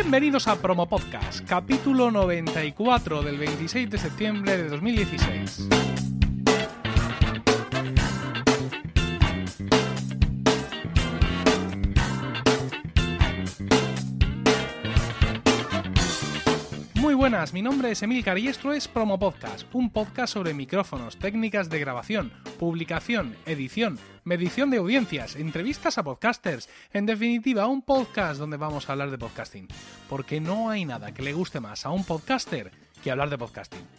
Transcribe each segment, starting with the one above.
Bienvenidos a Promo Podcast, capítulo 94 del 26 de septiembre de 2016. Mi nombre es Emilcar y esto es Promo Podcast, un podcast sobre micrófonos, técnicas de grabación, publicación, edición, medición de audiencias, entrevistas a podcasters, en definitiva, un podcast donde vamos a hablar de podcasting, porque no hay nada que le guste más a un podcaster que hablar de podcasting.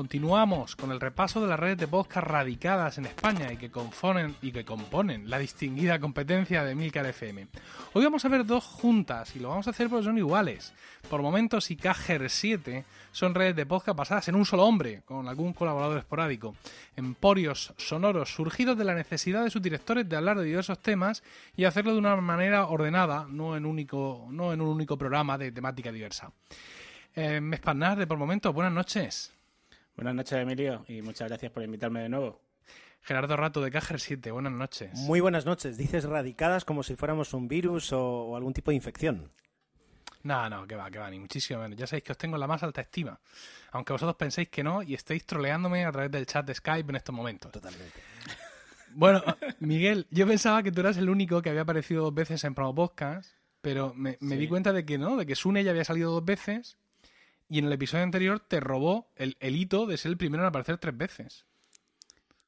Continuamos con el repaso de las redes de podcast radicadas en España y que, componen, y que componen la distinguida competencia de Milcar FM. Hoy vamos a ver dos juntas y lo vamos a hacer porque son iguales. Por momentos, IKGER 7 son redes de podcast basadas en un solo hombre, con algún colaborador esporádico. Emporios sonoros surgidos de la necesidad de sus directores de hablar de diversos temas y hacerlo de una manera ordenada, no en, único, no en un único programa de temática diversa. Eh, Mespanar de por momentos, buenas noches. Buenas noches, Emilio, y muchas gracias por invitarme de nuevo. Gerardo Rato de Cajer 7, buenas noches. Muy buenas noches. Dices radicadas como si fuéramos un virus o, o algún tipo de infección. No, no, que va, que va, ni muchísimo menos. Ya sabéis que os tengo la más alta estima. Aunque vosotros penséis que no y estéis troleándome a través del chat de Skype en estos momentos. Totalmente. Bueno, Miguel, yo pensaba que tú eras el único que había aparecido dos veces en Promo Podcast, pero me, me Sí. di cuenta de que no, de que Sune ya había salido dos veces y en el episodio anterior te robó el, el hito de ser el primero en aparecer tres veces.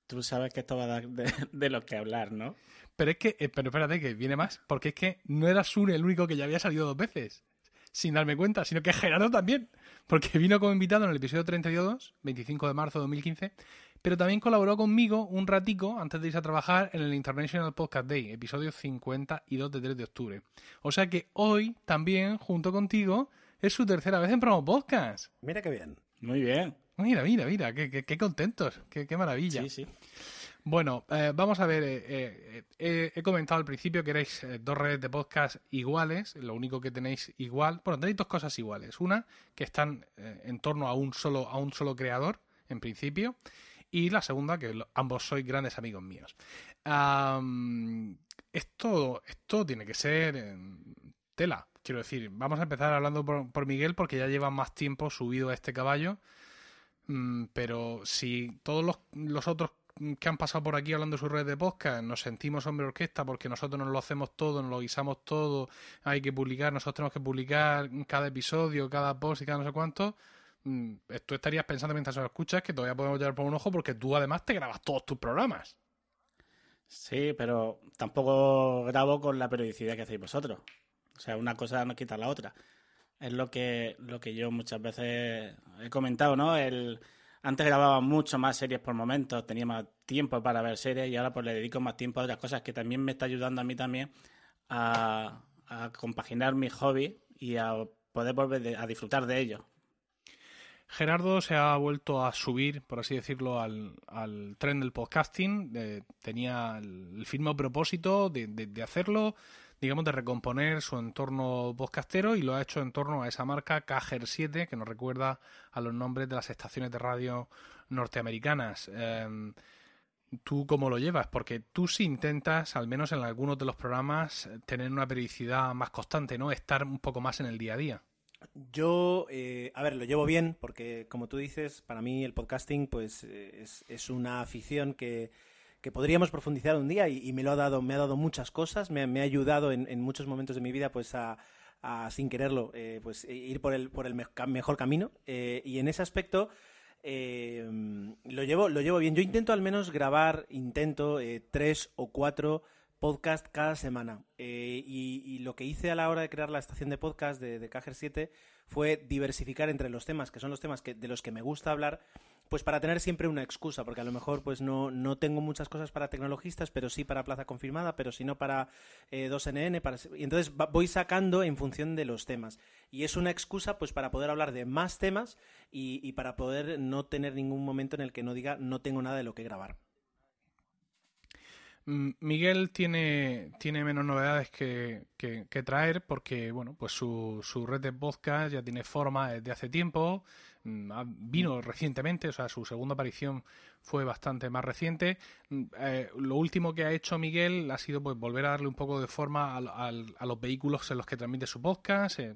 Tú sabes que esto va a dar de, de lo que hablar, ¿no? Pero es que, eh, pero espérate, que viene más, porque es que no era Sune el único que ya había salido dos veces, sin darme cuenta, sino que Gerardo también, porque vino como invitado en el episodio 32, 25 de marzo de 2015, pero también colaboró conmigo un ratico antes de irse a trabajar en el International Podcast Day, episodio 52 de 3 de octubre. O sea que hoy también, junto contigo, es su tercera vez en Promo Podcast. Mira qué bien. Muy bien. Mira, mira, mira, qué, qué- qué contentos, qué, qué maravilla. Sí, sí. Bueno, eh, vamos a ver. eh, eh, eh, he comentado al principio que erais eh, dos redes de podcast iguales. Lo único que tenéis igual. Bueno, tenéis dos cosas iguales. Una, que están eh, en torno a un solo, a un solo creador, en principio. Y la segunda, que lo- ambos sois grandes amigos míos. Am, esto, esto tiene que ser eh, tela. Quiero decir, vamos a empezar hablando por, por Miguel porque ya lleva más tiempo subido a este caballo. Mm, pero si todos los, otros que han pasado por aquí hablando de sus redes de podcast nos sentimos hombre orquesta porque nosotros nos lo hacemos todo, nos lo guisamos todo, hay que publicar, nosotros tenemos que publicar cada episodio, cada post y cada no sé cuánto, mm, tú estarías pensando mientras lo escuchas que todavía podemos llevar por un ojo porque tú además te grabas todos tus programas. Sí, pero tampoco grabo con la periodicidad que hacéis vosotros. O sea, una cosa no quita la otra. Es lo que, lo que yo muchas veces he comentado, ¿no? El, antes grababa mucho más series por momentos, tenía más tiempo para ver series y ahora pues le dedico más tiempo a otras cosas que también me está ayudando a mí también a, compaginar mi hobby y a poder volver de- a disfrutar de ello. Gerardo se ha vuelto a subir, por así decirlo, al, al tren del podcasting. Tenía el, el firme propósito de, de- de hacerlo, digamos, de recomponer su entorno podcastero y lo ha hecho en torno a esa marca Cajer 7, que nos recuerda a los nombres de las estaciones de radio norteamericanas. Eh, ¿Tú cómo lo llevas? Porque tú sí intentas, al menos en algunos de los programas, tener una periodicidad más constante, ¿no? Estar un poco más en el día a día. Yo, eh, a ver, lo llevo bien porque, como tú dices, para mí el podcasting pues eh, es, es una afición que, que podríamos profundizar un día y, me lo ha dado, me ha dado muchas cosas, me, ha- ayudado en, muchos momentos de mi vida pues a, sin quererlo, eh, pues e- ir por el, por el mejor camino eh, y en ese aspecto eh, lo llevo, lo llevo bien. Yo intento al menos grabar, intento tres o cuatro podcast cada semana. Y, y lo que hice a la hora de crear la estación de podcast de, de Cajer 7 fue diversificar entre los temas, que son los temas que, de los que me gusta hablar, pues para tener siempre una excusa, porque a lo mejor pues no, no tengo muchas cosas para tecnologistas, pero sí para Plaza Confirmada, pero si no para eh, 2NN, para... y entonces va- voy sacando en función de los temas. Y es una excusa pues para poder hablar de más temas y, y para poder no tener ningún momento en el que no diga no tengo nada de lo que grabar. Mm, Miguel tiene, tiene menos novedades que, que- que traer porque, bueno, pues su, su red de podcast ya tiene forma desde hace tiempo. Mm, vino recientemente, o sea, su segunda aparición fue bastante más reciente. Mm, eh, lo último que ha hecho Miguel ha sido pues volver a darle un poco de forma a, los vehículos en los que transmite su podcast, eh,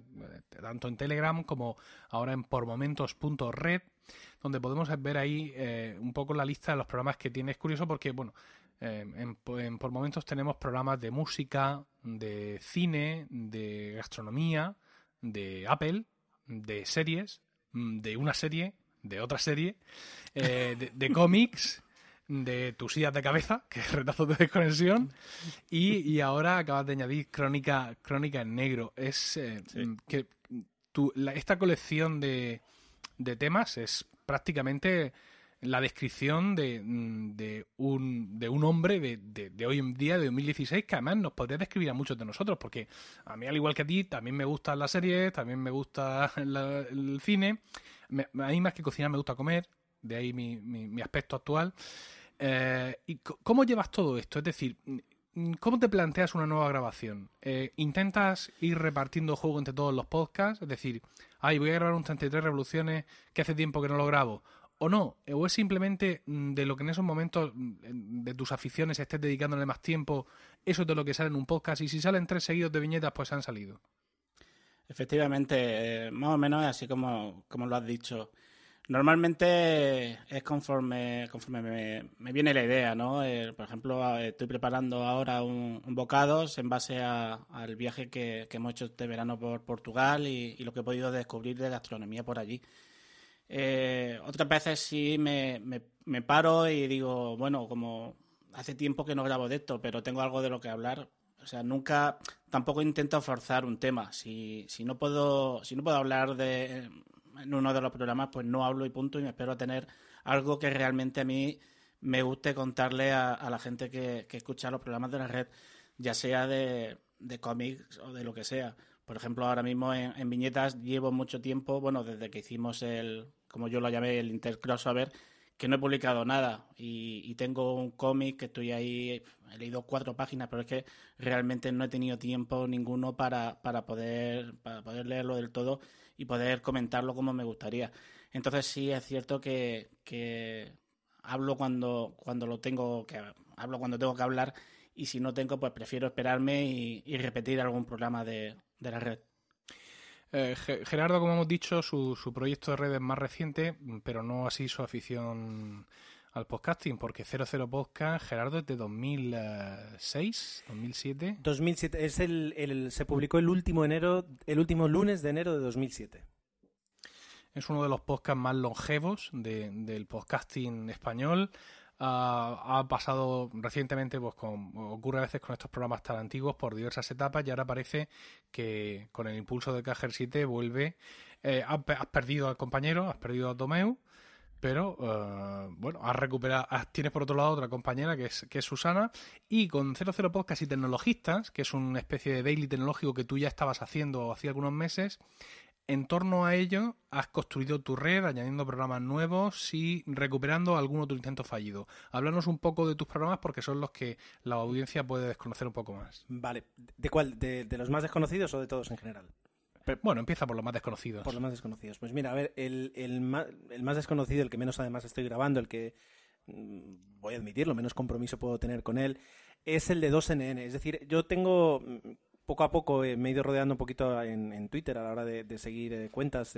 tanto en Telegram como ahora en pormomentos.red, donde podemos ver ahí un poco la lista de los programas que tiene. Es curioso porque, bueno, en, por momentos tenemos programas de música, de cine, de gastronomía, de Apple, de series, mm, de una serie, de otra serie, eh, de, cómics, de tus ideas de cabeza, que es retazo de desconexión, y, ahora acabas de añadir Crónica, Crónica en Negro. Es eh, que esta colección de, de temas es prácticamente la descripción de, mm, de, un, de un hombre de, de, hoy en día, de 2016, que además nos podría describir a muchos de nosotros, porque a mí, al igual que a ti, también me gustan las series, también me gusta el cine, a mí más que cocinar me gusta comer, de ahí mi, mi, aspecto actual. Eh, ¿Y cómo llevas todo esto? Es decir, mm, ¿cómo te planteas una nueva grabación? Eh, ¿Intentas ir repartiendo juego entre todos los podcasts? Es decir, ay, voy a grabar un 33 revoluciones que hace tiempo que no lo grabo o no, o es simplemente mm, de lo que en esos momentos mm, de tus aficiones estés dedicándole más tiempo, eso es de lo que sale en un podcast y si salen tres seguidos de viñetas pues han salido. Efectivamente, eh, más o menos así como, como, lo has dicho. Normalmente es conforme, conforme me, viene la idea, ¿no? Eh, por ejemplo, estoy preparando ahora un, bocados en base al viaje que, hemos hecho este verano por Portugal y, y, lo que he podido descubrir de gastronomía por allí. Eh, otras veces sí me, me, paro y digo, bueno, como hace tiempo que no grabo de esto, pero tengo algo de lo que hablar. O sea, nunca, tampoco intento forzar un tema. Si, si no puedo, si no puedo hablar de en uno de los programas, pues no hablo y punto. Y me espero tener algo que realmente a mí me guste contarle a, la gente que, escucha los programas de la red, ya sea de, de cómics o de lo que sea. Por ejemplo, ahora mismo en, viñetas llevo mucho tiempo, bueno, desde que hicimos el, como yo lo llamé, el Intercrossover, que no he publicado nada y, tengo un cómic que estoy ahí, he leído cuatro páginas, pero es que realmente no he tenido tiempo ninguno para, para, poder, para poder leerlo del todo y poder comentarlo como me gustaría. Entonces sí es cierto que, que hablo cuando, cuando lo tengo que hablo cuando tengo que hablar y si no tengo pues prefiero esperarme y repetir algún programa de, de la red. Eh, Gerardo, como hemos dicho, su, su proyecto de red es más reciente, pero no así su afición al podcasting, porque 00 Podcast, Gerardo, es de 2006, 2007. 2007, es el, el, se publicó el último enero, el último lunes de enero de 2007. Es uno de los podcasts más longevos del podcasting español ha pasado recientemente, pues con, ocurre a veces con estos programas tan antiguos por diversas etapas y ahora parece que con el impulso de Cajer 7 vuelve. Eh, has, perdido al compañero, has perdido a Tomeu, pero eh, bueno, has recuperado, tienes por otro lado otra compañera que es, que es Susana y con 00 Podcast y Tecnologistas, que es una especie de daily tecnológico que tú ya estabas haciendo hace algunos meses, en torno a ello, has construido tu red añadiendo programas nuevos y recuperando algún otro intento fallido. Háblanos un poco de tus programas porque son los que la audiencia puede desconocer un poco más. Vale. ¿De cuál? ¿De, los más desconocidos o de todos en general? bueno, empieza por los más desconocidos. Por los más desconocidos. Pues mira, a ver, el, el, más, el más desconocido, el que menos además estoy grabando, el que mm, voy a admitirlo, menos compromiso puedo tener con él, es el de 2NN. Es decir, yo tengo poco a poco eh, me he ido rodeando un poquito en, Twitter a la hora de, seguir eh, cuentas,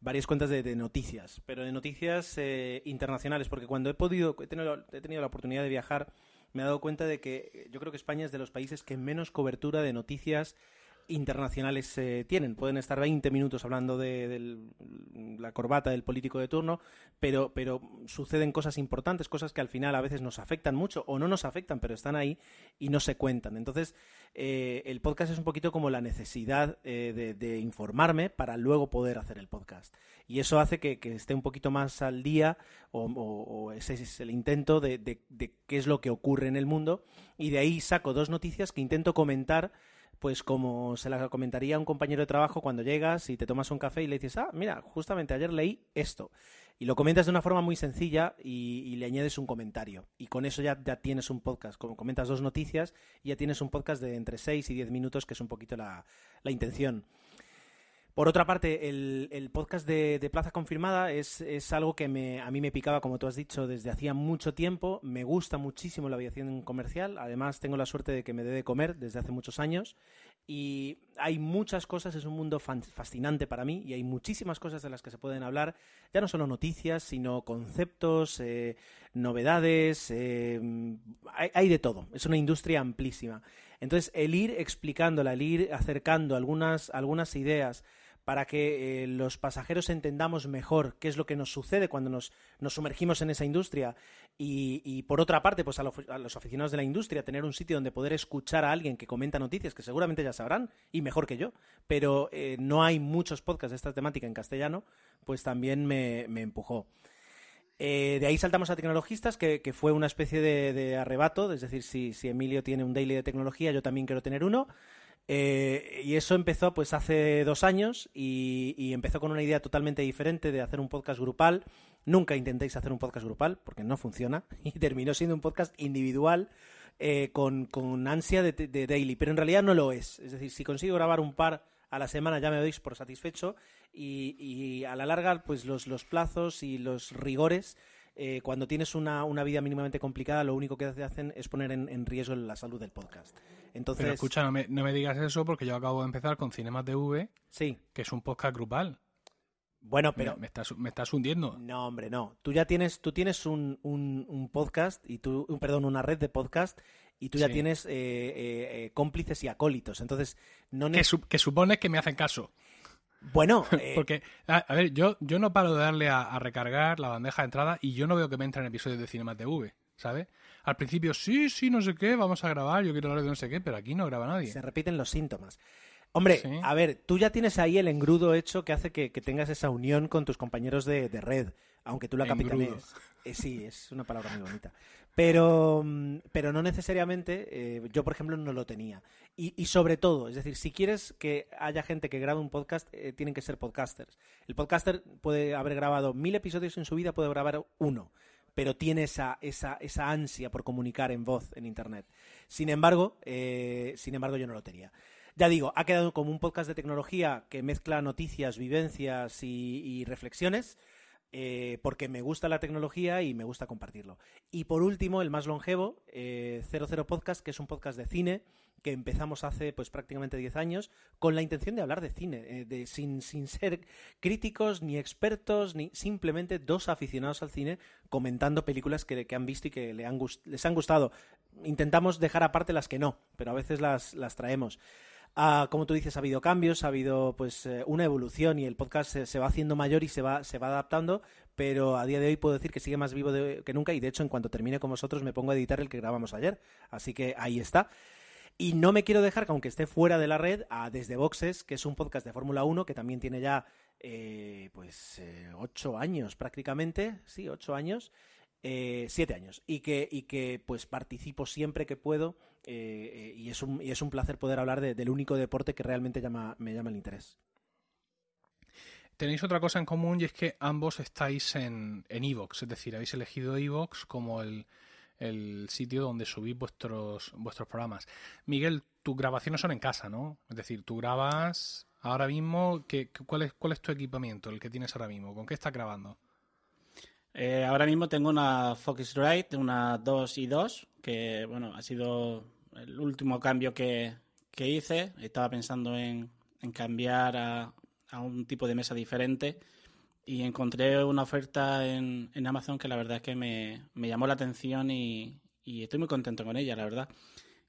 varias cuentas de, noticias, pero de noticias eh, internacionales, porque cuando he podido, he tenido, he tenido la oportunidad de viajar, me he dado cuenta de que yo creo que España es de los países que menos cobertura de noticias internacionales eh, tienen. Pueden estar 20 minutos hablando de, la corbata del político de turno, pero, pero suceden cosas importantes, cosas que al final a veces nos afectan mucho o no nos afectan, pero están ahí y no se cuentan. Entonces, eh, el podcast es un poquito como la necesidad eh, de, informarme para luego poder hacer el podcast. Y eso hace que, esté un poquito más al día o, ese es el intento de, de qué es lo que ocurre en el mundo. Y de ahí saco dos noticias que intento comentar pues como se la comentaría a un compañero de trabajo cuando llegas y te tomas un café y le dices, ah, mira, justamente ayer leí esto. Y lo comentas de una forma muy sencilla y, le añades un comentario. Y con eso ya, ya, tienes un podcast. Como comentas dos noticias, ya tienes un podcast de entre 6 y 10 minutos, que es un poquito la, intención. Por otra parte, el, podcast de, de, Plaza Confirmada es, es algo que me, a mí me picaba, como tú has dicho, desde hacía mucho tiempo. Me gusta muchísimo la aviación comercial. Además, tengo la suerte de que me dé de comer desde hace muchos años. Y hay muchas cosas, es un mundo fascinante para mí y hay muchísimas cosas de las que se pueden hablar, ya no solo noticias, sino conceptos, eh, novedades, eh, hay, hay, de todo, es una industria amplísima. Entonces, el ir explicándola, el ir acercando algunas, algunas ideas, para que eh, los pasajeros entendamos mejor qué es lo que nos sucede cuando nos, sumergimos en esa industria y, por otra parte, pues a, a, los aficionados de la industria, tener un sitio donde poder escuchar a alguien que comenta noticias que seguramente ya sabrán y mejor que yo, pero eh, no hay muchos podcasts de esta temática en castellano, pues también me, empujó. Eh, de ahí saltamos a tecnologistas, que, fue una especie de, de, arrebato, es decir, si, si Emilio tiene un daily de tecnología, yo también quiero tener uno. Eh, y eso empezó pues hace dos años y, empezó con una idea totalmente diferente de hacer un podcast grupal. Nunca intentéis hacer un podcast grupal porque no funciona y terminó siendo un podcast individual eh, con, con, ansia de, de, daily, pero en realidad no lo es. Es decir, si consigo grabar un par a la semana ya me doy por satisfecho y, y a la larga pues los, los plazos y los rigores eh, cuando tienes una, una, vida mínimamente complicada, lo único que hacen es poner en, en, riesgo la salud del podcast. Entonces, Pero escucha, no me, no me, digas eso porque yo acabo de empezar con Cinema TV, sí. que es un podcast grupal. Bueno, pero... Me, me, estás, me estás hundiendo. No, hombre, no. Tú ya tienes, tú tienes un, un, un podcast, y tú, un, perdón, una red de podcast y tú ya sí. tienes eh, eh, cómplices y acólitos. Entonces, no que, su que supones que me hacen caso. Bueno, eh... porque, a, a, ver, yo, yo no paro de darle a, a, recargar la bandeja de entrada y yo no veo que me entren episodios de Cinema TV, ¿sabes? Al principio, sí, sí, no sé qué, vamos a grabar, yo quiero hablar de no sé qué, pero aquí no graba nadie. Se repiten los síntomas. Hombre, sí. a ver, tú ya tienes ahí el engrudo hecho que hace que, que tengas esa unión con tus compañeros de, de red, aunque tú la capitanees. Eh, sí, es una palabra muy bonita. Pero, mm, pero no necesariamente, eh, yo por ejemplo no lo tenía. Y, y, sobre todo, es decir, si quieres que haya gente que grabe un podcast, eh, tienen que ser podcasters. El podcaster puede haber grabado mil episodios en su vida, puede grabar uno, pero tiene esa, esa, esa ansia por comunicar en voz en Internet. Sin embargo, eh, sin embargo, yo no lo tenía. Ya digo, ha quedado como un podcast de tecnología que mezcla noticias, vivencias y, y reflexiones eh, porque me gusta la tecnología y me gusta compartirlo. Y por último, el más longevo, eh, 00 Podcast, que es un podcast de cine que empezamos hace pues prácticamente 10 años con la intención de hablar de cine, eh, de, sin, sin ser críticos ni expertos, ni simplemente dos aficionados al cine comentando películas que, han visto y que les han gustado. Intentamos dejar aparte las que no, pero a veces las, las traemos. Como tú dices, ha habido cambios, ha habido pues eh, una evolución y el podcast se, va haciendo mayor y se va, se va adaptando, pero a día de hoy puedo decir que sigue más vivo que nunca y de hecho en cuanto termine con vosotros me pongo a editar el que grabamos ayer. Así que ahí está. Y no me quiero dejar que aunque esté fuera de la red, a Desde Boxes, que es un podcast de Fórmula 1 que también tiene ya eh, pues eh, ocho años prácticamente, sí, ocho años, eh, siete años, y que, y que pues participo siempre que puedo eh, y, es un, y es un placer poder hablar de, del único deporte que realmente me llama el interés. Tenéis otra cosa en común y es que ambos estáis en en es decir, habéis elegido Evox como el, el sitio donde subís vuestros, vuestros programas. Miguel, tus grabaciones son en casa, ¿no? Es decir, tú grabas ahora mismo, ¿qué, cuál, es, ¿cuál es tu equipamiento, el que tienes ahora mismo? ¿Con qué estás grabando? Eh, ahora mismo tengo una Focusrite, una 2 y 2, que bueno, ha sido el último cambio que, que hice. Estaba pensando en, en cambiar a, a, un tipo de mesa diferente y encontré una oferta en, en Amazon que la verdad es que me, me llamó la atención y, y, estoy muy contento con ella, la verdad.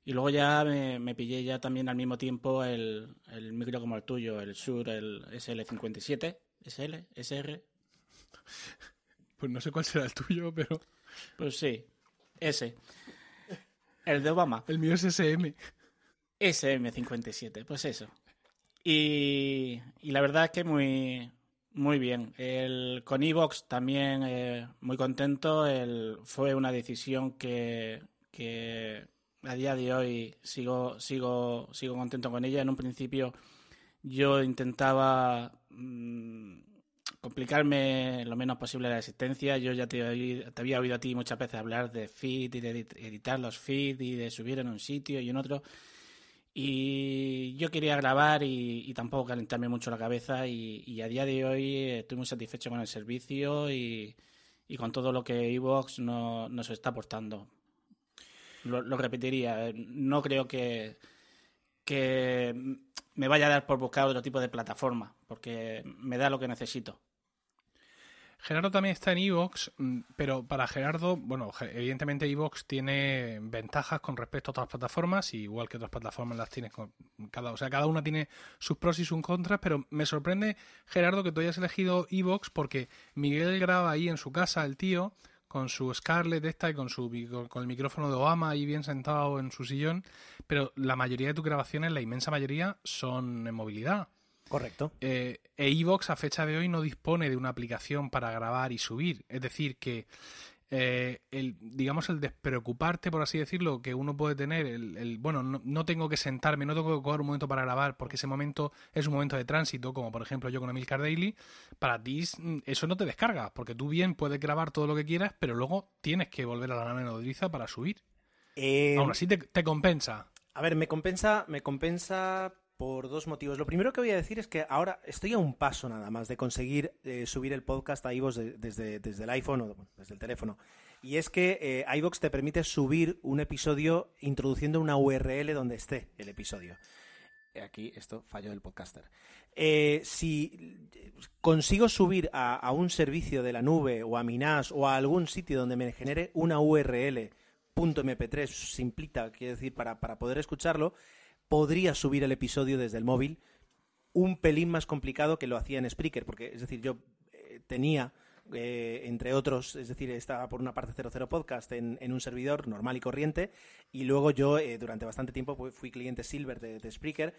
Y luego ya me, me pillé ya también al mismo tiempo el, el micro como el tuyo, el Shure, el SL57, SL, SR. Pues no sé cuál será el tuyo, pero. Pues sí, ese. El de Obama. El mío es SM. SM57, pues eso. Y, y la verdad es que muy, muy bien. El, con Evox también eh, muy contento. El, fue una decisión que, que a día de hoy sigo, sigo, sigo contento con ella. En un principio yo intentaba. Mmm, complicarme lo menos posible la existencia. Yo ya te, te, había oído a ti muchas veces hablar de feed y de editar los feeds y de subir en un sitio y en otro. Y yo quería grabar y, tampoco calentarme mucho la cabeza y, a día de hoy estoy muy satisfecho con el servicio y, con todo lo que Evox no, nos está aportando. Lo, repetiría, no creo que, que me vaya a dar por buscar otro tipo de plataforma, porque me da lo que necesito. Gerardo también está en Evox, mm, pero para Gerardo, bueno, evidentemente Evox tiene ventajas con respecto a otras plataformas, igual que otras plataformas las tienes con cada, o sea, cada una tiene sus pros y sus contras, pero me sorprende Gerardo que tú hayas elegido Evox porque Miguel graba ahí en su casa, el tío, con su Scarlett esta y con su con el micrófono de Obama ahí bien sentado en su sillón, pero la mayoría de tus grabaciones, la inmensa mayoría, son en movilidad. Correcto. Eh, e Evox a fecha de hoy no dispone de una aplicación para grabar y subir. Es decir, que eh, el, digamos, el despreocuparte, por así decirlo, que uno puede tener, el, bueno, no, tengo que sentarme, no tengo que coger un momento para grabar porque ese momento es un momento de tránsito, como por ejemplo yo con Emilcar Daily, para ti eso no te descarga, porque tú bien puedes grabar todo lo que quieras, pero luego tienes que volver a la nave nodriza para subir. Eh, Aún así te, te compensa. A ver, me compensa, me compensa por dos motivos. Lo primero que voy a decir es que ahora estoy a un paso nada más de conseguir eh, subir el podcast a iVoox desde, desde, el iPhone o desde el teléfono. Y es que eh, iVoox te permite subir un episodio introduciendo una URL donde esté el episodio. Aquí esto falló del podcaster. Eh, si consigo subir a, un servicio de la nube o a Minas o a algún sitio donde me genere una URL .mp3 simplita, quiero decir, para, para poder escucharlo, podría subir el episodio desde el móvil un pelín más complicado que lo hacía en Spreaker, porque es decir, yo eh, tenía eh, entre otros, es decir, estaba por una parte 00 Podcast en, un servidor normal y corriente, y luego yo eh, durante bastante tiempo fui cliente Silver de, Spreaker,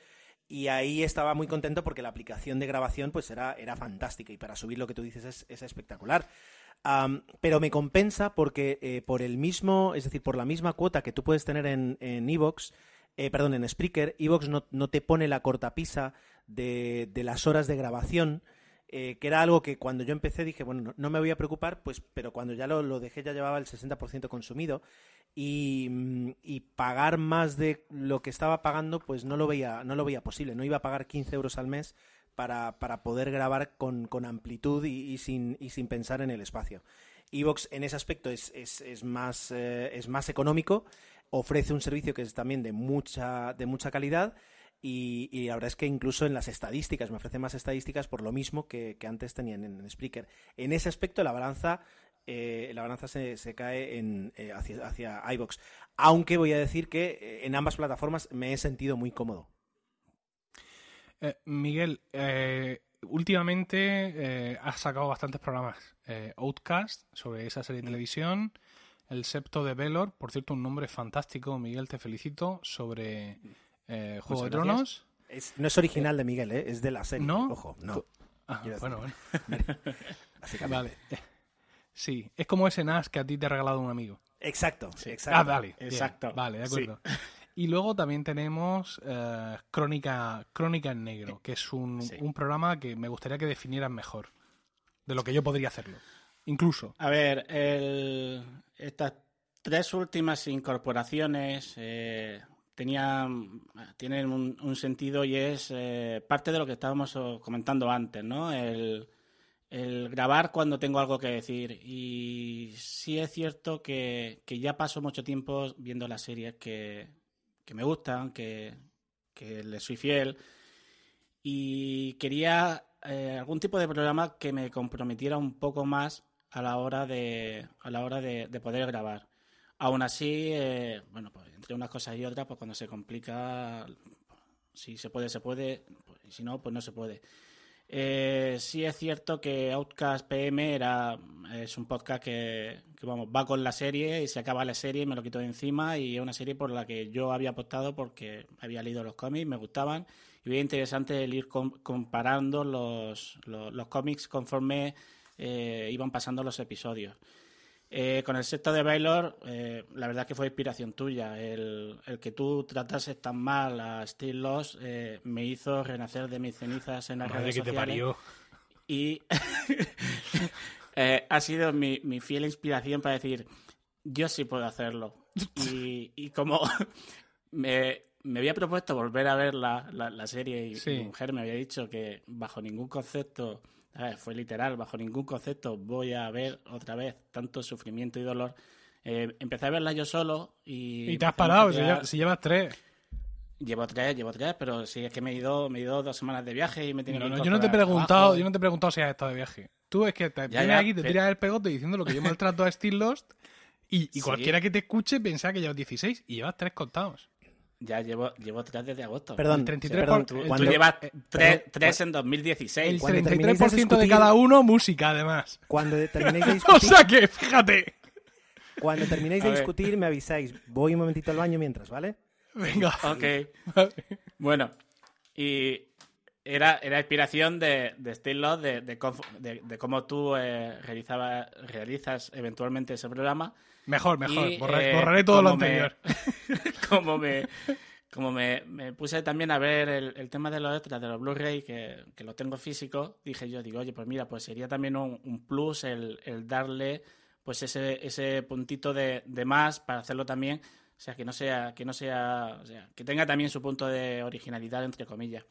y ahí estaba muy contento porque la aplicación de grabación pues era, era fantástica, y para subir lo que tú dices es, espectacular. pero me compensa porque por el mismo, es decir, por la misma cuota que tú puedes tener en Evox, eh, perdón, en Spreaker, Evox no, te pone la cortapisa de, de las horas de grabación, eh, que era algo que cuando yo empecé dije, bueno, no, me voy a preocupar, pues, pero cuando ya lo, dejé ya llevaba el 60% consumido y, mm, y, pagar más de lo que estaba pagando, pues no lo veía, no lo veía posible, no iba a pagar 15 euros al mes para, para poder grabar con, con amplitud y, sin, y sin pensar en el espacio. Evox en ese aspecto es, es, es más, eh, es más económico ofrece un servicio que es también de mucha, de mucha calidad y, la verdad es que incluso en las estadísticas, me ofrece más estadísticas por lo mismo que, antes tenían en, Spreaker. En ese aspecto la balanza, eh, la balanza se, se cae en, eh, hacia, hacia iVox. Aunque voy a decir que eh, en ambas plataformas me he sentido muy cómodo. Miguel, últimamente has sacado bastantes programas. Outcast, sobre esa serie de televisión. El Septo de Velor, por cierto, un nombre fantástico, Miguel, te felicito, sobre eh, Juego de Tronos. no es original de Miguel, ¿eh? es de la serie. ¿No? Ojo, no. Ah, bueno, bueno. vale. Sí, es como ese NAS que a ti te ha regalado un amigo. Exacto, sí. exacto. Ah, vale. Exacto. Vale, de acuerdo. Y luego también tenemos eh, Crónica, Crónica en Negro, que es un, un programa que me gustaría que definieran mejor de lo que yo podría hacerlo incluso. A ver, estas tres últimas incorporaciones eh, tenían, tienen un, sentido y es eh, parte de lo que estábamos comentando antes, ¿no? El, grabar cuando tengo algo que decir. Y sí es cierto que, ya paso mucho tiempo viendo las series que, me gustan, que, que les soy fiel. Y quería eh, algún tipo de programa que me comprometiera un poco más a la hora de, a la hora de, poder grabar. Aún así, eh, bueno, pues entre unas cosas y otras, pues cuando se complica, si se puede, se puede, pues, y si no, pues no se puede. Eh, sí es cierto que Outcast PM era, es un podcast que, vamos, va con la serie y se acaba la serie y me lo quito de encima y es una serie por la que yo había apostado porque había leído los cómics, me gustaban y veía interesante el ir comparando los, los, los cómics conforme eh, iban pasando los episodios. Eh, con el sexto de Baylor, eh, la verdad que fue inspiración tuya. El, que tú tratases tan mal a Steve Loss me hizo renacer de mis cenizas en las redes sociales. Y ha sido mi, fiel inspiración para decir, yo sí puedo hacerlo. Y, y como me, me había propuesto volver a ver la, la, la serie y Sí. mi mujer me había dicho que bajo ningún concepto, fue literal, bajo ningún concepto voy a ver otra vez tanto sufrimiento y dolor. Eh, empecé a verla yo solo y... Y te has parado, si, si llevas tres. Llevo tres, llevo tres, pero sí, es que me he ido, me he ido dos semanas de viaje y me tiene No, que no, yo no te he preguntado, trabajo. yo no te he preguntado si has estado de viaje. Tú es que te Ya, vienes ya, aquí, te pe- tiras el pegote diciendo lo que yo maltrato a Steel Lost y, y Sí. cualquiera que te escuche pensaba que llevas 16 y llevas tres contados. Ya llevo, llevo tres desde agosto. Perdón, El 33 perdón, por- Tú, el- tú cuando- llevas eh, tres, tres en 2016. El Cuando terminéis 33% de de discutir- cada uno, música además. Cuando terminéis de O discutir, sea que, fíjate. cuando terminéis A de discutir me avisáis. Voy un momentito al baño mientras, ¿vale? Venga. Ok. Bueno, y era, era inspiración de, de Steve Loss, de, de, de- de cómo tú eh, realizaba- realizas eventualmente ese programa. Mejor, mejor. Y, Borra- eh, borraré todo lo como me- anterior. como me, como me, me puse también a ver el, el tema de los extras de los Blu-ray, que, que lo tengo físico, dije yo, digo, oye, pues mira, pues sería también un, un plus el, el darle pues ese, ese puntito de, de más para hacerlo también, o sea, que no sea, que no sea, o sea, que tenga también su punto de originalidad, entre comillas.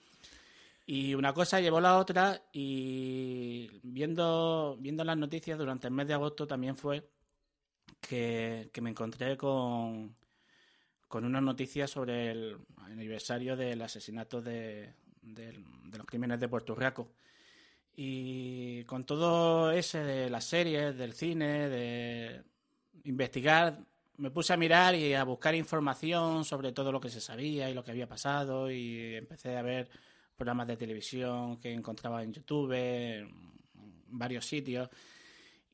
Y una cosa llevó la otra y viendo, viendo las noticias durante el mes de agosto también fue que, me encontré con, con unas noticias sobre el aniversario del asesinato de, de los crímenes de Puerto Rico. Y con todo ese de las series, del cine, de investigar, me puse a mirar y a buscar información sobre todo lo que se sabía y lo que había pasado y empecé a ver programas de televisión que encontraba en YouTube, en varios sitios.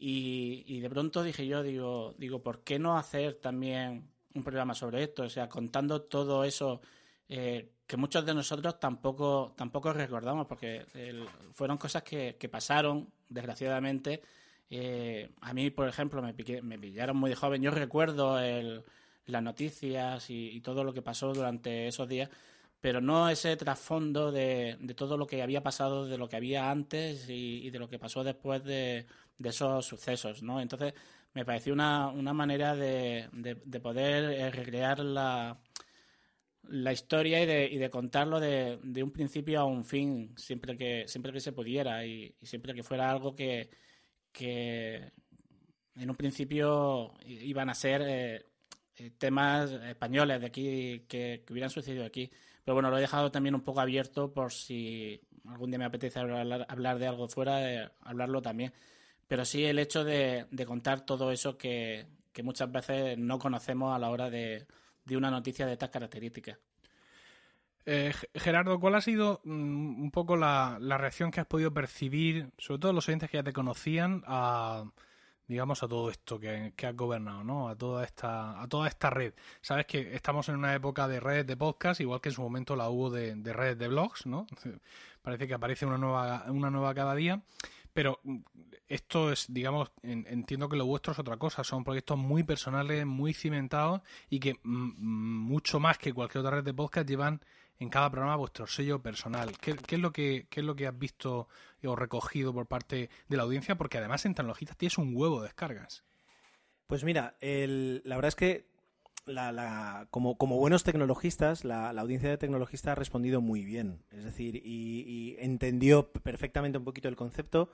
Y, y de pronto dije yo, digo, digo, ¿por qué no hacer también un programa sobre esto? O sea, contando todo eso eh, que muchos de nosotros tampoco, tampoco recordamos, porque el- fueron cosas que, que pasaron, desgraciadamente. Eh, a mí, por ejemplo, me, piqué- me pillaron muy de joven. Yo recuerdo el- las noticias y, todo lo que pasó durante esos días, pero no ese trasfondo de, de todo lo que había pasado, de lo que había antes y de lo que pasó después de, de esos sucesos, ¿no? Entonces, me pareció una, una manera de, de- de poder eh, recrear la, la historia y de, y de contarlo de, de un principio a un fin, siempre que, siempre que se pudiera y, y siempre que fuera algo que, que en un principio iban a ser eh, eh, temas españoles de aquí que, que hubieran sucedido aquí. Pero bueno, lo he dejado también un poco abierto por si algún día me apetece hablar, hablar de algo fuera, hablarlo también. Pero sí el hecho de, de contar todo eso que, que muchas veces no conocemos a la hora de, de una noticia de estas características. Eh, Gerardo, ¿cuál ha sido mm, un poco la, la reacción que has podido percibir, sobre todo los oyentes que ya te conocían, a digamos a todo esto que, que has gobernado, ¿no? A toda esta, a toda esta red. Sabes que estamos en una época de redes de podcast, igual que en su momento la hubo de, de redes de blogs, ¿no? Parece que aparece una nueva, una nueva cada día. Pero mm, esto es, digamos, en- entiendo que lo vuestro es otra cosa. Son proyectos muy personales, muy cimentados y que mm, mm, mucho más que cualquier otra red de podcast llevan en cada programa vuestro sello personal. ¿Qué, qué es lo que, qué es lo que has visto o recogido por parte de la audiencia? Porque además en Tecnologistas tienes un huevo de descargas. Pues mira, el- la verdad es que la- la- como, como buenos tecnologistas, la, audiencia de tecnologistas ha respondido muy bien. Es decir, y, entendió perfectamente un poquito el concepto.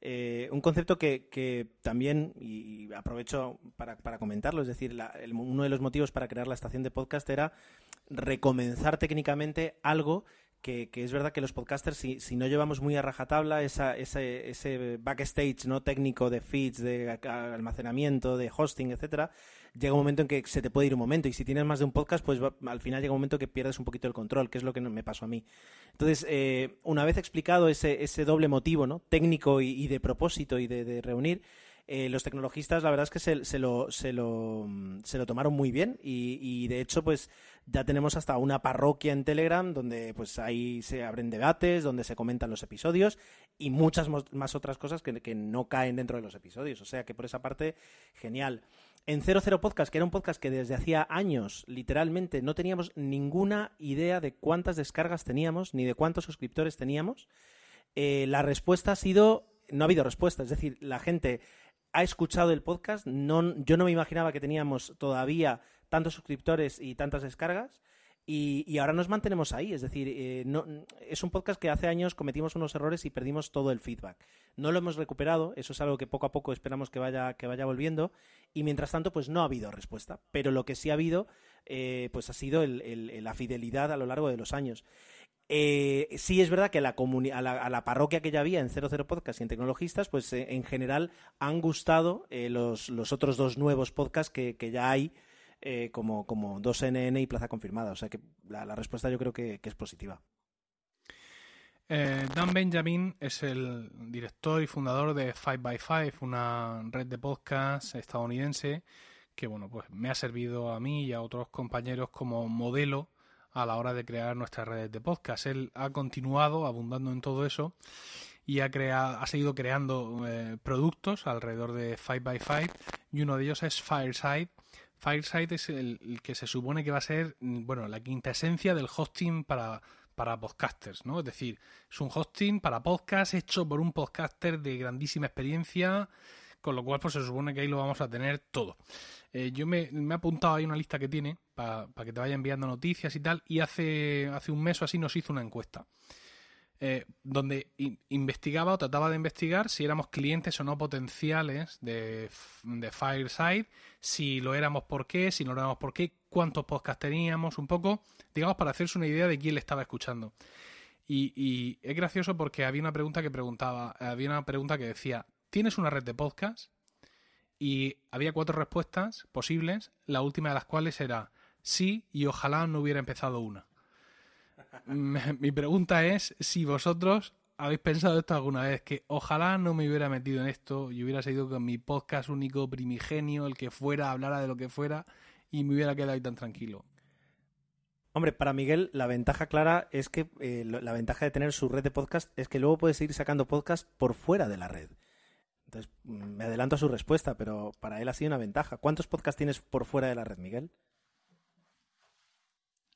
Eh, un concepto que, también, y, aprovecho para, para comentarlo, es decir, la- el- uno de los motivos para crear la estación de podcast era recomenzar técnicamente algo que, es verdad que los podcasters, si, si no llevamos muy a rajatabla esa, ese, backstage no técnico de feeds, de almacenamiento, de hosting, etcétera, llega un momento en que se te puede ir un momento. Y si tienes más de un podcast, pues va- al final llega un momento que pierdes un poquito el control, que es lo que me pasó a mí. Entonces, eh, una vez explicado ese, ese doble motivo, ¿no? Técnico y, de propósito y de reunir, eh, los tecnologistas, la verdad es que se, lo, se, lo, se lo tomaron muy bien y, de hecho, pues ya tenemos hasta una parroquia en Telegram donde pues ahí se abren debates, donde se comentan los episodios y muchas más otras cosas que, que no caen dentro de los episodios. O sea que por esa parte, genial. En 00 Podcast, que era un podcast que desde hacía años, literalmente, no teníamos ninguna idea de cuántas descargas teníamos, ni de cuántos suscriptores teníamos, eh, la respuesta ha sido, no ha habido respuesta, es decir, la gente ha escuchado el podcast, no, yo no me imaginaba que teníamos todavía tantos suscriptores y tantas descargas, Y, ahora nos mantenemos ahí. Es decir, eh, no, es un podcast que hace años cometimos unos errores y perdimos todo el feedback. No lo hemos recuperado, eso es algo que poco a poco esperamos que vaya, que vaya volviendo. Y mientras tanto, pues no ha habido respuesta. Pero lo que sí ha habido, eh, pues ha sido la fidelidad a lo largo de los años. Eh, sí es verdad que a, la, a, la, parroquia que ya había en 00 Podcast y en Tecnologistas, pues en general han gustado los, los, otros dos nuevos podcasts que, que ya hay eh, como, como 2NN y plaza confirmada. O sea que la, respuesta yo creo que, es positiva. Eh, Dan Benjamin es el director y fundador de 5x5, una red de podcast estadounidense que bueno, pues me ha servido a mí y a otros compañeros como modelo a la hora de crear nuestras redes de podcast. Él ha continuado abundando en todo eso y ha, creado, ha seguido creando eh, productos alrededor de 5x5 y uno de ellos es Fireside, Fireside es el, que se supone que va a ser, mm, bueno, la quinta esencia del hosting para, para podcasters, ¿no? Es decir, es un hosting para podcast hecho por un podcaster de grandísima experiencia, con lo cual pues se supone que ahí lo vamos a tener todo. Eh, yo me, he apuntado ahí una lista que tiene para que te vaya enviando noticias y tal, y hace, hace un mes o así nos hizo una encuesta. Eh, donde investigaba o trataba de investigar si éramos clientes o no potenciales de, Fireside, si lo éramos por qué, si no lo éramos por qué, cuántos podcasts teníamos, un poco, digamos, para hacerse una idea de quién le estaba escuchando. Y, y es gracioso porque había una pregunta que preguntaba, había una pregunta que decía, ¿tienes una red de podcast? Y había cuatro respuestas posibles, la última de las cuales era sí y ojalá no hubiera empezado una. mi pregunta es si vosotros habéis pensado esto alguna vez, que ojalá no me hubiera metido en esto y hubiera seguido con mi podcast único primigenio, el que fuera, hablara de lo que fuera y me hubiera quedado ahí tan tranquilo. Hombre, para Miguel la ventaja clara es que eh, la ventaja de tener su red de podcast es que luego puedes seguir sacando podcast por fuera de la red. Entonces, me adelanto a su respuesta, pero para él ha sido una ventaja. ¿Cuántos podcasts tienes por fuera de la red, Miguel?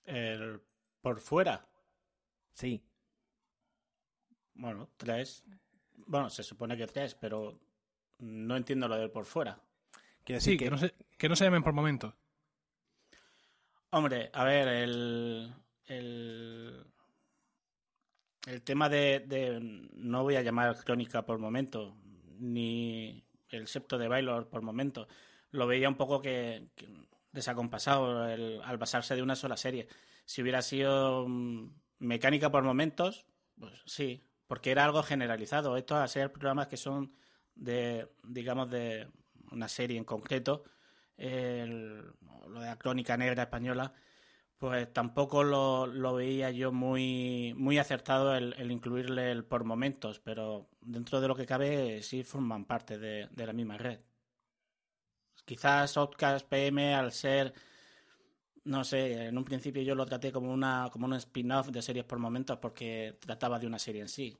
El ¿Por fuera? Sí. Bueno, tres. Bueno, se supone que tres, pero no entiendo lo de por fuera. Quiere decir que... no se, que no se llamen por momento. Hombre, a ver, el, el, el tema de, no voy a llamar crónica por momento, ni el septo de Baylor por momento, lo veía un poco que, desacompasado al basarse de una sola serie. Si hubiera sido mm, mecánica por momentos, pues sí, porque era algo generalizado. Esto a ser programas que son de, digamos, de una serie en concreto, lo de la crónica negra española, pues tampoco lo, veía yo muy, muy acertado el, incluirle el por momentos, pero dentro de lo que cabe sí forman parte de, de la misma red. Quizás Outcast PM, al ser no sé, en un principio yo lo traté como una como un spin-off de series por momentos porque trataba de una serie en sí.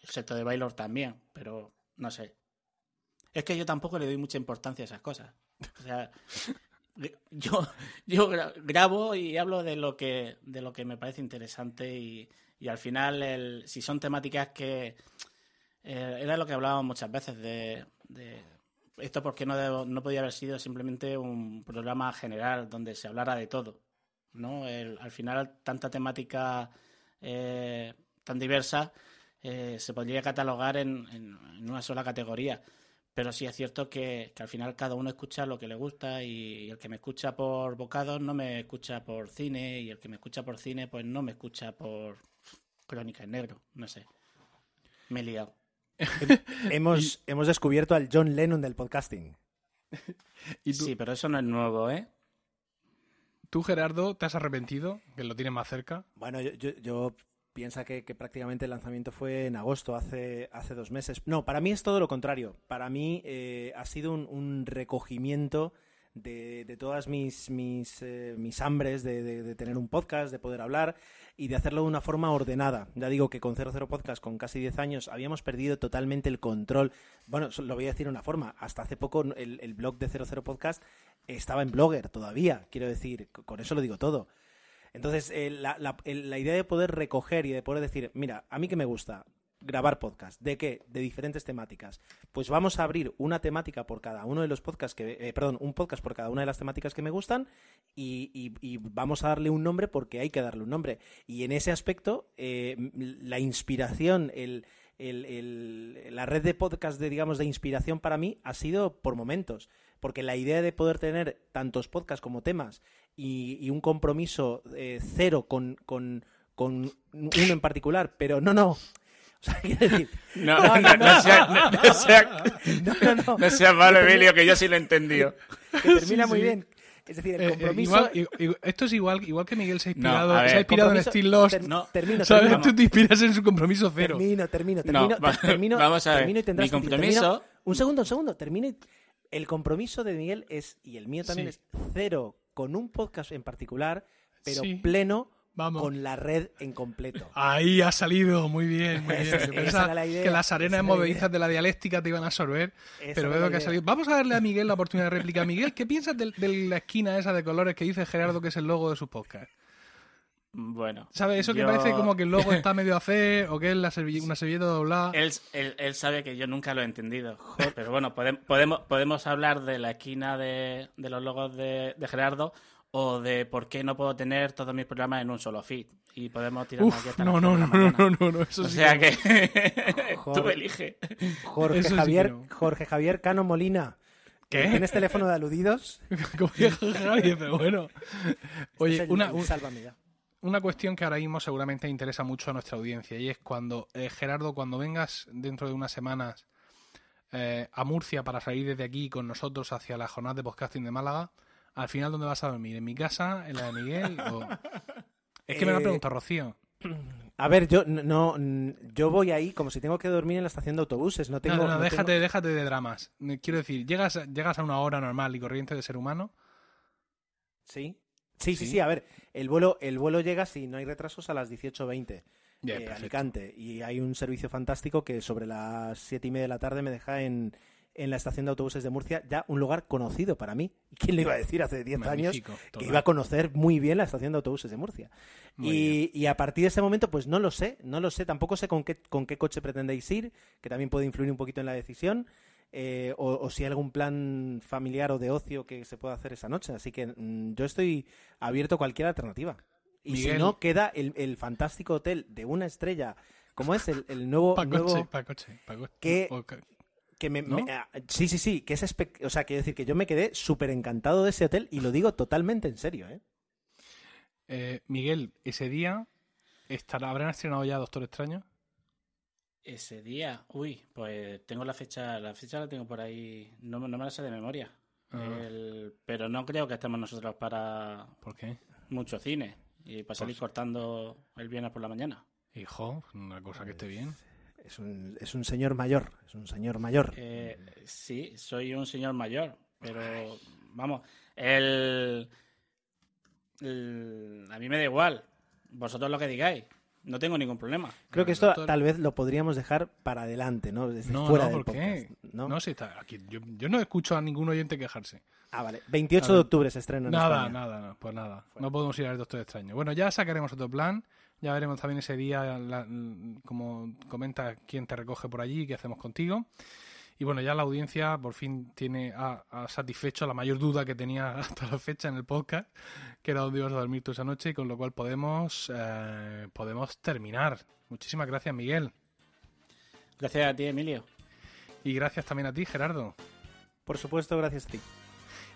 El sector de Baylor también, pero no sé. Es que yo tampoco le doy mucha importancia a esas cosas. O sea, yo, yo grabo y hablo de lo que, de lo que me parece interesante y, y al final, el, si son temáticas que... Eh, era lo que hablábamos muchas veces de esto porque no, no podía haber sido simplemente un programa general donde se hablara de todo. ¿no? al final, tanta temática eh, tan diversa eh, se podría catalogar en, en, una sola categoría. Pero sí es cierto que, al final cada uno escucha lo que le gusta y, el que me escucha por bocados no me escucha por cine y el que me escucha por cine pues no me escucha por crónica en negro, no sé. Me he liado. hemos, hemos descubierto al John Lennon del podcasting. Sí, pero eso no es nuevo, ¿eh? ¿Tú, Gerardo, te has arrepentido? Que lo tienes más cerca. Bueno, yo, yo, pienso que, prácticamente el lanzamiento fue en agosto, hace, hace dos meses. No, para mí es todo lo contrario. Para mí eh, ha sido un recogimiento de, todas mis, mis, eh, mis hambres de, tener un podcast, de poder hablar y de hacerlo de una forma ordenada. Ya digo que con 00 Podcast, con casi 10 años, habíamos perdido totalmente el control. Bueno, lo voy a decir de una forma. Hasta hace poco el, blog de 00 Podcast estaba en Blogger todavía, quiero decir, con eso lo digo todo. Entonces, eh, la, la, idea de poder recoger y de poder decir, mira, a mí que me gusta, grabar podcast. ¿De qué? De diferentes temáticas. Pues vamos a abrir una temática por cada uno de los podcasts que, eh, perdón, un podcast por cada una de las temáticas que me gustan y, y- y vamos a darle un nombre porque hay que darle un nombre. Y en ese aspecto, eh, la inspiración, el, el- el- la red de podcast de, digamos, de inspiración para mí ha sido por momentos. Porque la idea de poder tener tantos podcasts como temas y, y un compromiso eh, cero con, con, con uno en particular, pero no, no. O sea, quiero decir, No, no, no, no sea, no, no sea, no, no, no. no sea malo, Emilio, que yo sí lo he entendido. que termina Sí, muy sí. bien. Es decir, el Eh, eh, compromiso. igual- esto es igual, igual que Miguel se ha No, inspirado, se ha inspirado en compromiso- Steel Lost. ter- No. termino, ¿Sabes? termino. Tú te inspiras en su compromiso cero. Termino, termino, No, termino, va- ter- termino, vamos a ver. termino y tendrás Mi compromiso- Termino- un segundo, un segundo, termino. y- El compromiso de Miguel es, y el mío también Sí. es cero con un podcast en particular, pero Sí. pleno Vamos. con la red en completo. Ahí ha salido, muy bien, muy bien. Yo pensaba la idea, que las arenas movedizas de la dialéctica te iban a absorber, Esa pero veo que ha salido. Vamos a darle a Miguel la oportunidad de réplica. Miguel, ¿qué piensas de, de la esquina esa de colores que dice Gerardo que es el logo de su podcast? Bueno. ¿Sabes? Eso que parece como que el logo está medio a hacer o que es la una servilleta doblada. Él, él, él sabe que yo nunca lo he entendido. Pero bueno, podem- podemos, podemos hablar de la esquina de, de los logos de, de Gerardo o de por qué no puedo tener todos mis programas en un solo feed. Y podemos aquí Uf, hasta no, no, no, no, mañana. no, no, eso O sí sea que que tú elige. Jorge Eso Javier, no. Jorge Javier Cano Molina. ¿Qué? ¿Tienes teléfono de aludidos? no. Como dijo Javi, pero bueno. Oye, Este es el- una, un- Sálvame ya. Una cuestión que ahora mismo seguramente interesa mucho a nuestra audiencia y es cuando, eh, Gerardo, cuando vengas dentro de unas semanas eh, a Murcia para salir desde aquí con nosotros hacia la jornada de podcasting de Málaga, al final, ¿dónde vas a dormir? ¿En mi casa? ¿En la de Miguel? o- Es que me lo ha Eh, preguntado Rocío. A ver, yo no, yo voy ahí como si tengo que dormir en la estación de autobuses. No tengo. no, no, no, no déjate, tengo- déjate de dramas. Quiero decir, llegas, llegas a una hora normal y corriente de ser humano. Sí. Sí, sí, Sí. sí. A ver, el vuelo, el vuelo llega si no hay retrasos a las 18.20 Ya, eh. Alicante. Y hay un servicio fantástico que sobre las siete y media de la tarde me deja en, en la estación de autobuses de Murcia, ya un lugar conocido para mí. ¿Y quién lo iba a decir hace 10 años? Que iba a conocer muy bien la estación de autobuses de Murcia. Y, y a partir de ese momento, pues no lo sé, no lo sé. Tampoco sé con qué, con qué coche pretendéis ir, que también puede influir un poquito en la decisión. Eh, o, o si hay algún plan familiar o de ocio que se pueda hacer esa noche. Así que mm, yo estoy abierto a cualquier alternativa. Y Miguel. si no, queda el, el fantástico hotel de una estrella, como es el, el nuevo... Pa' nuevo- coche, pa' coche, pa' coche. que- que me, ¿No? me- ah, sí, sí, sí, que es o sea, quiero decir que yo me quedé súper encantado de ese hotel y lo digo totalmente en serio, ¿eh? Eh, Miguel, ese día estará, habrán estrenado ya Doctor Extraño. Ese día, uy, pues tengo la fecha, la fecha la tengo por ahí, no, me- no me la sé de memoria. Ah. El- pero no creo que estemos nosotros para ¿Por qué? mucho cine y para salir Pues- cortando el viernes por la mañana. Hijo, una cosa que esté bien. Es un, es un señor mayor, es un señor mayor. Eh, sí, soy un señor mayor, pero vamos, el, el- a mí me da igual, vosotros lo que digáis, no tengo ningún problema. Creo que esto doctor- tal vez lo podríamos dejar para adelante, ¿no? Desde No, fuera no, del ¿por qué? ¿no? No, si está aquí. Yo, yo no escucho a ningún oyente quejarse. Ah, vale. 28 A de octubre se estrena en Nada, España. nada, no, pues nada. No podemos ir al Doctor Extraño. Bueno, ya sacaremos otro plan. Ya veremos también ese día, la- como comenta, quién te recoge por allí y qué hacemos contigo. Y bueno, ya la audiencia por fin tiene ha, ha satisfecho la mayor duda que tenía hasta la fecha en el podcast, que era dónde ibas a dormir tú esa noche, y con lo cual podemos, eh, podemos terminar. Muchísimas gracias, Miguel. Gracias a ti, Emilio. Y gracias también a ti, Gerardo. Por supuesto, gracias a ti.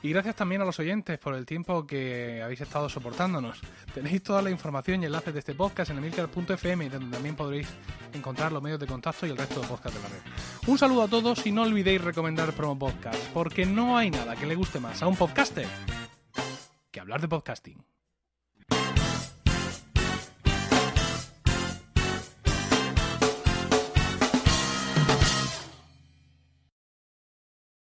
Y gracias también a los oyentes por el tiempo que habéis estado soportándonos. Tenéis toda la información y enlaces de este podcast en emilcar.fm, donde también podréis encontrar los medios de contacto y el resto de podcasts de la red. Un saludo a todos y no olvidéis recomendar Promo Podcast, porque no hay nada que le guste más a un podcaster que hablar de podcasting.